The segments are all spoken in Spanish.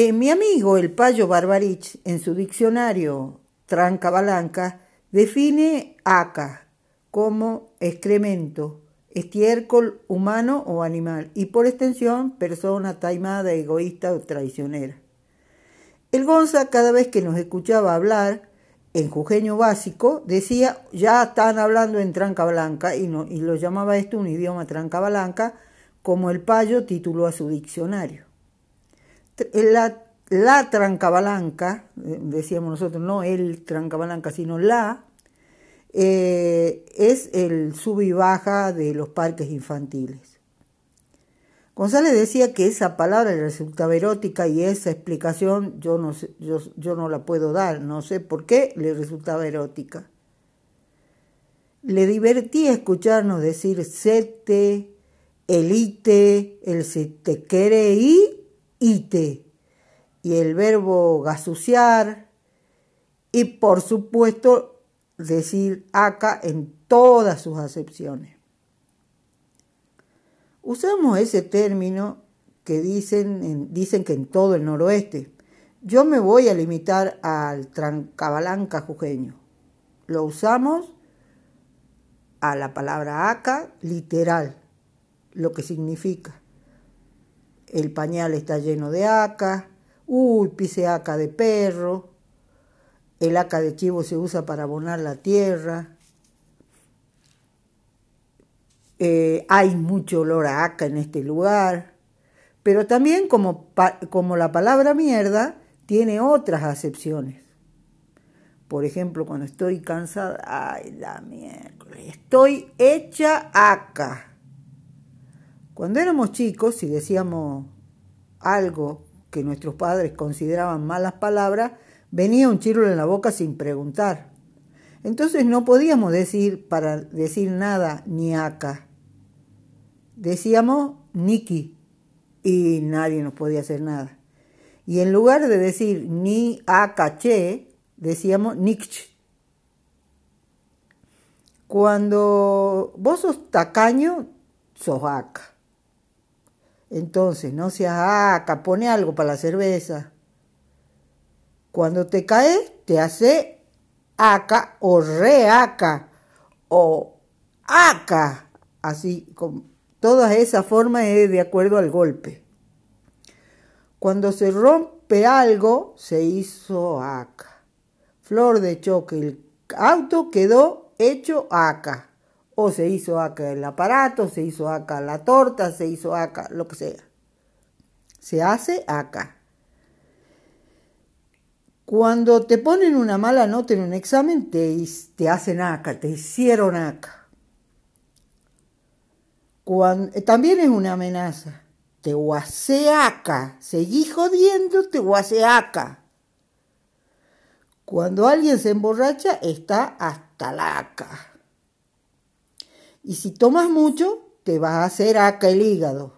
Eh, mi amigo el Payo Barbarich, en su diccionario Trancabalanca, define aca como excremento, estiércol humano o animal, y por extensión, persona taimada, egoísta o traicionera. El Gonza, cada vez que nos escuchaba hablar en jujeño básico, decía, ya están hablando en tranca blanca, y lo llamaba esto un idioma tranca blanca, como el payo tituló a su diccionario. La, la trancabalanca, eh, decíamos nosotros, no el trancabalanca, sino la, eh, es el sub y baja de los parques infantiles. González decía que esa palabra le resultaba erótica y esa explicación yo no, yo, yo no la puedo dar, no sé por qué le resultaba erótica. Le divertía escucharnos decir sete, elite, el se te quiere y ite, y el verbo gasuciar, y por supuesto decir acá en todas sus acepciones. Usamos ese término que dicen, dicen que en todo el noroeste. Yo me voy a limitar al trancabalanca jujeño. Lo usamos a la palabra acá literal, lo que significa. El pañal está lleno de aca, uy, pise aca de perro, el aca de chivo se usa para abonar la tierra. Eh, hay mucho olor a aca en este lugar. Pero también como, como la palabra mierda tiene otras acepciones. Por ejemplo, cuando estoy cansada, ay, la mierda, estoy hecha aca. Cuando éramos chicos, si decíamos algo que nuestros padres consideraban malas palabras, venía un chirlo en la boca sin preguntar. Entonces no podíamos decir para decir nada ni acá. Decíamos Niki y nadie nos podía hacer nada. Y en lugar de decir ni che, decíamos nikch. Cuando vos sos tacaño, sos acá. Entonces, no seas acá, pone algo para la cerveza. Cuando te caes, te hace aca o reaca o aca. Así, con todas esas formas es de acuerdo al golpe. Cuando se rompe algo, se hizo aca. Flor de choque, el auto quedó hecho aca. O se hizo acá el aparato, se hizo acá la torta, se hizo acá lo que sea. Se hace acá. Cuando te ponen una mala nota en un examen, te, te hacen acá, te hicieron acá. Eh, también es una amenaza. Te acá. seguí jodiendo, te acá. Cuando alguien se emborracha, está hasta la acá. Y si tomas mucho, te vas a hacer acá el hígado.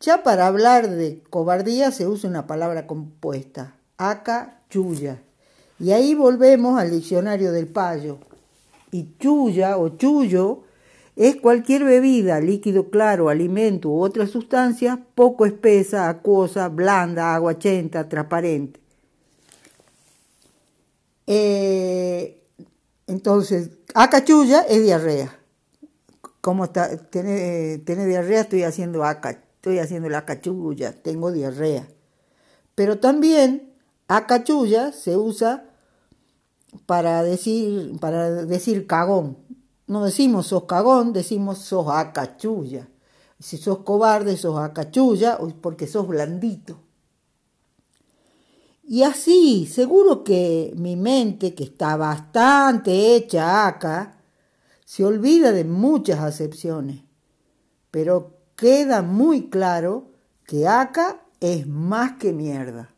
Ya para hablar de cobardía se usa una palabra compuesta, acá, chuya. Y ahí volvemos al diccionario del payo. Y chuya o chullo es cualquier bebida, líquido claro, alimento u otra sustancia poco espesa, acuosa, blanda, aguachenta, transparente. Eh, entonces, acachulla es diarrea. Como tiene, tiene diarrea, estoy haciendo aca, estoy haciendo la cachulla, tengo diarrea. Pero también acachulla se usa para decir, para decir cagón. No decimos sos cagón, decimos sos acachulla. Si sos cobarde, sos acachulla, porque sos blandito. Y así, seguro que mi mente, que está bastante hecha acá, se olvida de muchas acepciones, pero queda muy claro que acá es más que mierda.